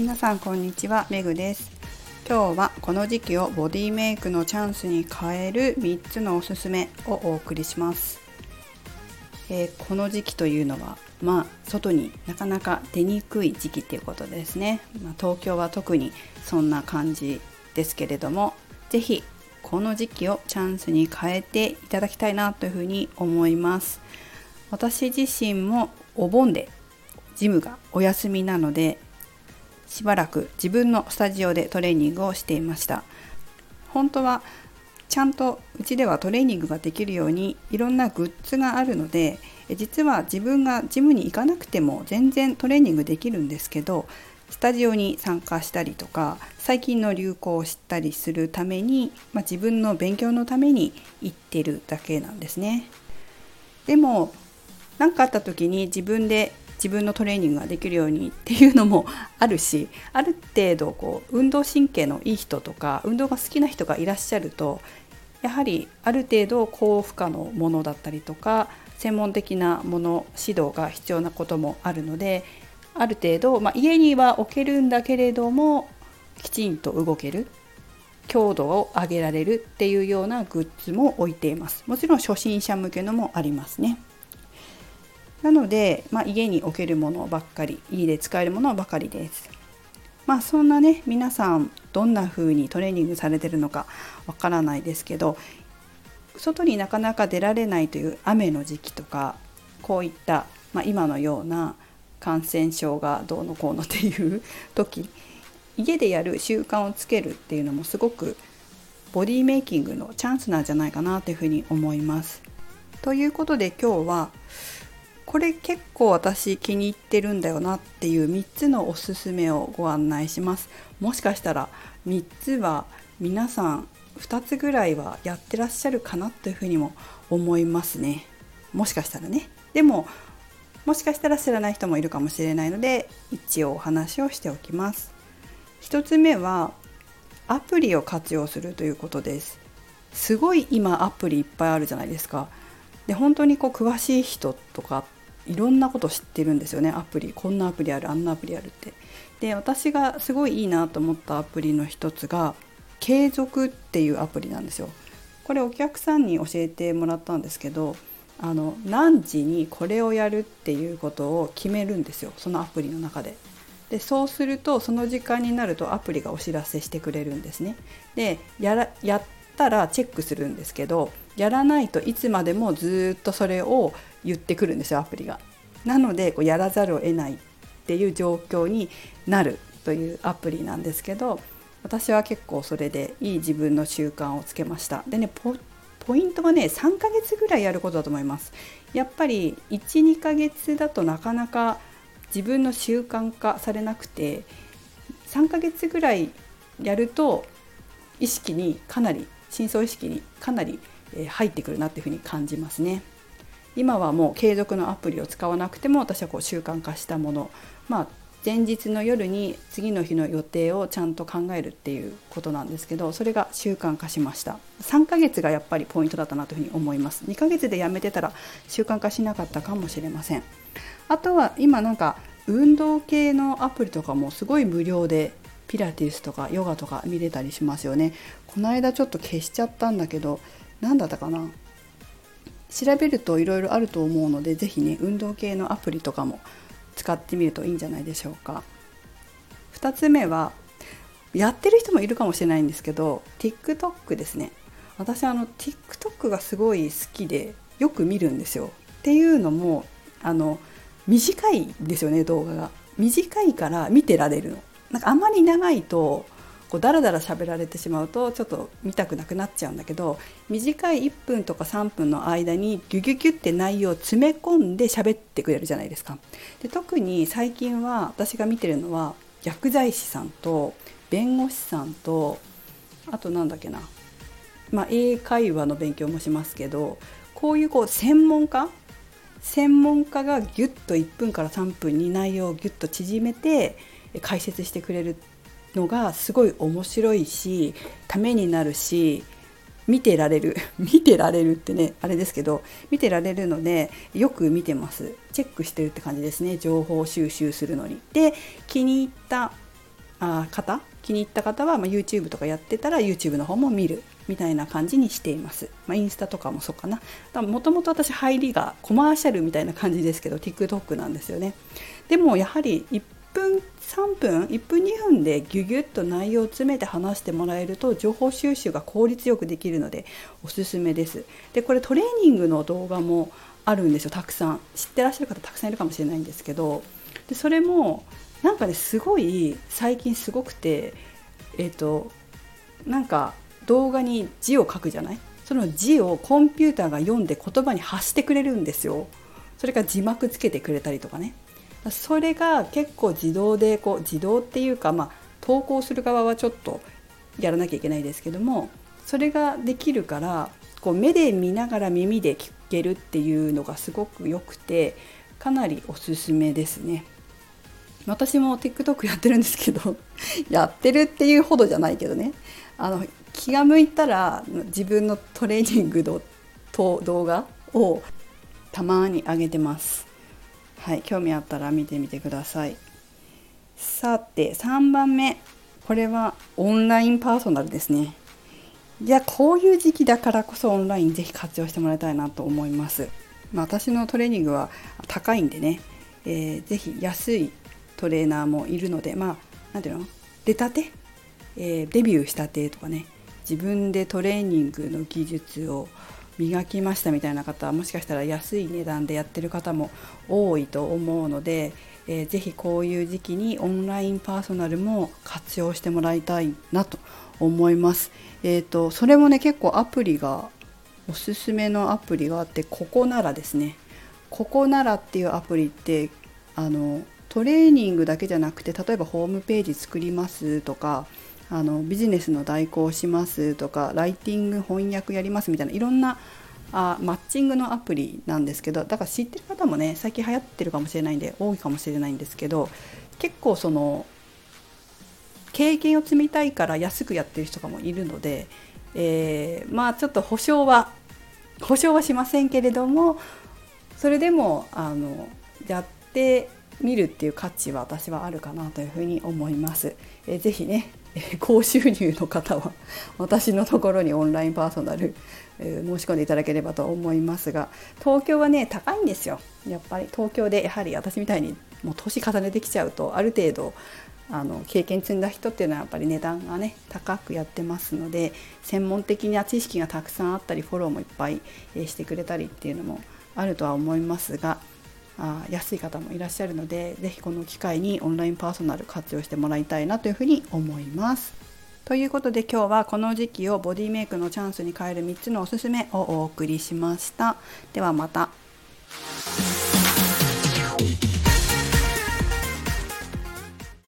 皆さんこんにちはめぐです。今日はこの時期をボディメイクのチャンスに変える3つのおすすめをお送りします、えー、この時期というのはまあ外になかなか出にくい時期っていうことですね、まあ、東京は特にそんな感じですけれども是非この時期をチャンスに変えていただきたいなというふうに思います。私自身もお盆でジムがお休みなのでしばらく自分のスタジオでトレーニングをしていました本当はちゃんとうちではトレーニングができるようにいろんなグッズがあるので実は自分がジムに行かなくても全然トレーニングできるんですけどスタジオに参加したりとか最近の流行を知ったりするために、まあ、自分の勉強のために行ってるだけなんですね。でも何かあった時に自分で自分のトレーニングができるようにっていうのもあるしある程度こう運動神経のいい人とか運動が好きな人がいらっしゃるとやはりある程度高負荷のものだったりとか専門的なもの指導が必要なこともあるのである程度、まあ、家には置けるんだけれどもきちんと動ける強度を上げられるっていうようなグッズも置いています。もちろん初心者向けのもありますね。なので、まあ、家に置けるものばっかり家で使えるものばかりですまあそんなね皆さんどんな風にトレーニングされてるのかわからないですけど外になかなか出られないという雨の時期とかこういった、まあ、今のような感染症がどうのこうのっていう 時家でやる習慣をつけるっていうのもすごくボディメイキングのチャンスなんじゃないかなというふうに思います。ということで今日はこれ結構私気に入ってるんだよなっていう3つのおすすめをご案内します。もしかしたら3つは皆さん2つぐらいはやってらっしゃるかなというふうにも思いますね。もしかしたらね。でももしかしたら知らない人もいるかもしれないので一応お話をしておきます。1つ目はアプリを活用するということです。すごい今アプリいっぱいあるじゃないですか。で本当にこう詳しい人とかいろんなこと知ってるんですよね。アプリ。こんなアプリある。あんなアプリあるって。で私がすごいいいなと思ったアプリの一つが継続っていうアプリなんですよ。これお客さんに教えてもらったんですけどあの何時にこれをやるっていうことを決めるんですよ。そのアプリの中で。でそうするとその時間になるとアプリがお知らせしてくれるんですね。でやらやったらチェックするんですけどやらないといつまでもずっとそれを言ってくるんですよアプリが。なのでこうやらざるを得ないっていう状況になるというアプリなんですけど私は結構それでいい自分の習慣をつけましたでねポイントはね3ヶ月ぐらいやることだと思いますやっぱり12ヶ月だとなかなか自分の習慣化されなくて3ヶ月ぐらいやると意識にかなり深層意識にかなり入ってくるなっていうふうに感じますね。今はもう継続のアプリを使わなくても私はこう習慣化したもの。まあ前日の夜に次の日の予定をちゃんと考えるっていうことなんですけどそれが習慣化しました。3ヶ月がやっぱりポイントだったなというふうに思います。2ヶ月でやめてたら習慣化しなかったかもしれません。あとは今なんか運動系のアプリとかもすごい無料でピラティスとかヨガとか見れたりしますよね。この間ちょっと消しちゃったんだけど何だったかな？調べるといろいろあると思うので是非ね運動系のアプリとかも使ってみるといいんじゃないでしょうか。2つ目はやってる人もいるかもしれないんですけど TikTok ですね。私あの TikTok がすごい好きでよく見るんですよ。っていうのもあの短いですよね動画が。短いから見てられるの。なんかあんまり長いとこうダラダラ喋られてしまうとちょっと見たくなくなっちゃうんだけど短い1分とか3分の間にギュギュギュって内容を詰め込んで喋ってくれるじゃないですか。で特に最近は私が見てるのは薬剤師さんと弁護士さんとあとなんだっけな、まあ、英会話の勉強もしますけどこういうこう専門家専門家がギュッと1分から3分に内容をギュッと縮めて解説してくれるのがすごい面白いしためになるし見てられる 見てられるってねあれですけど見てられるのでよく見てますチェックしてるって感じですね情報収集するのに。で気に入ったあ方？気に入った方は、まあ YouTube とかやってたら YouTube の方も見るみたいな感じにしています。まあ、インスタとかもそうかな。もともと私入りがコマーシャルみたいな感じですけど TikTok なんですよね。でもやはり1分3分1分2分でギュギュッと内容を詰めて話してもらえると情報収集が効率よくできるのでおすすめです。でこれトレーニングの動画もあるんですよ。たくさん。知ってらっしゃる方たくさんいるかもしれないんですけど。でそれもなんかねすごい最近すごくてえっ、ー、となんか動画に字を書くじゃない？その字をコンピューターが読んで言葉に発してくれるんですよ。それから字幕つけてくれたりとかね。それが結構自動でこう自動っていうかまあ投稿する側はちょっとやらなきゃいけないですけどもそれができるからこう目で見ながら耳で聞けるっていうのがすごく良くてかなりおすすめですね。私も TikTok やってるんですけど やってるっていうほどじゃないけどねあの気が向いたら自分のトレーニングの動画をたまに上げてますはい興味あったら見てみてください。さて3番目。これはオンラインパーソナルですね。いやこういう時期だからこそオンラインぜひ活用してもらいたいなと思います、まあ、私のトレーニングは高いんでね、えー、ぜひ安いトレーナーもいるのでまあ何ていうの？出たて、えー、デビューしたてとかね。自分でトレーニングの技術を磨きましたみたいな方はもしかしたら安い値段でやってる方も多いと思うので、えー、ぜひこういう時期にオンラインパーソナルも活用してもらいたいなと思います。えーと、それもね結構アプリがおすすめのアプリがあってここならですねここならっていうアプリってあのトレーニングだけじゃなくて例えばホームページ作りますとかあのビジネスの代行しますとかライティング翻訳やりますみたいないろんなあマッチングのアプリなんですけどだから知ってる方もね最近流行ってるかもしれないんで多いかもしれないんですけど結構その経験を積みたいから安くやってる人とかもいるので、えー、まあちょっと保証は保証はしませんけれどもそれでもあのやって見るっていう価値は私はあるかなというふうに思います。えー、ぜひね 高収入の方は私のところにオンラインパーソナル、え、申し込んでいただければと思いますが東京はね高いんですよ。やっぱり東京でやはり私みたいにもう年重ねてきちゃうとある程度あの経験積んだ人っていうのはやっぱり値段がね高くやってますので専門的な知識がたくさんあったりフォローもいっぱいしてくれたりっていうのもあるとは思いますがあ安い方もいらっしゃるので是非この機会にオンラインパーソナル活用してもらいたいなというふうに思います。ということで今日はこの時期をボディメイクのチャンスに変える3つのおすすめをお送りしました。ではまた。